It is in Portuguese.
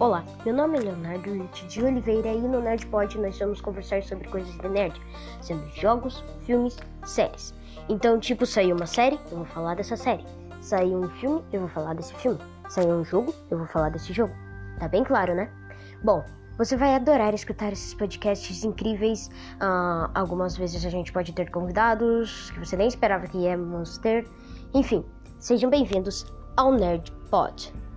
Olá, meu nome é Leonardo Litt de Oliveira e no NerdPod nós vamos conversar sobre coisas de nerd, sendo jogos, filmes, séries. Então, tipo, saiu uma série, eu vou falar dessa série. Saiu um filme, eu vou falar desse filme. Saiu um jogo, eu vou falar desse jogo. Tá bem claro, né? Bom, você vai adorar escutar esses podcasts incríveis. Uh, algumas vezes a gente pode ter convidados que você nem esperava que íamos ter. Enfim, sejam bem-vindos ao Nerdpod.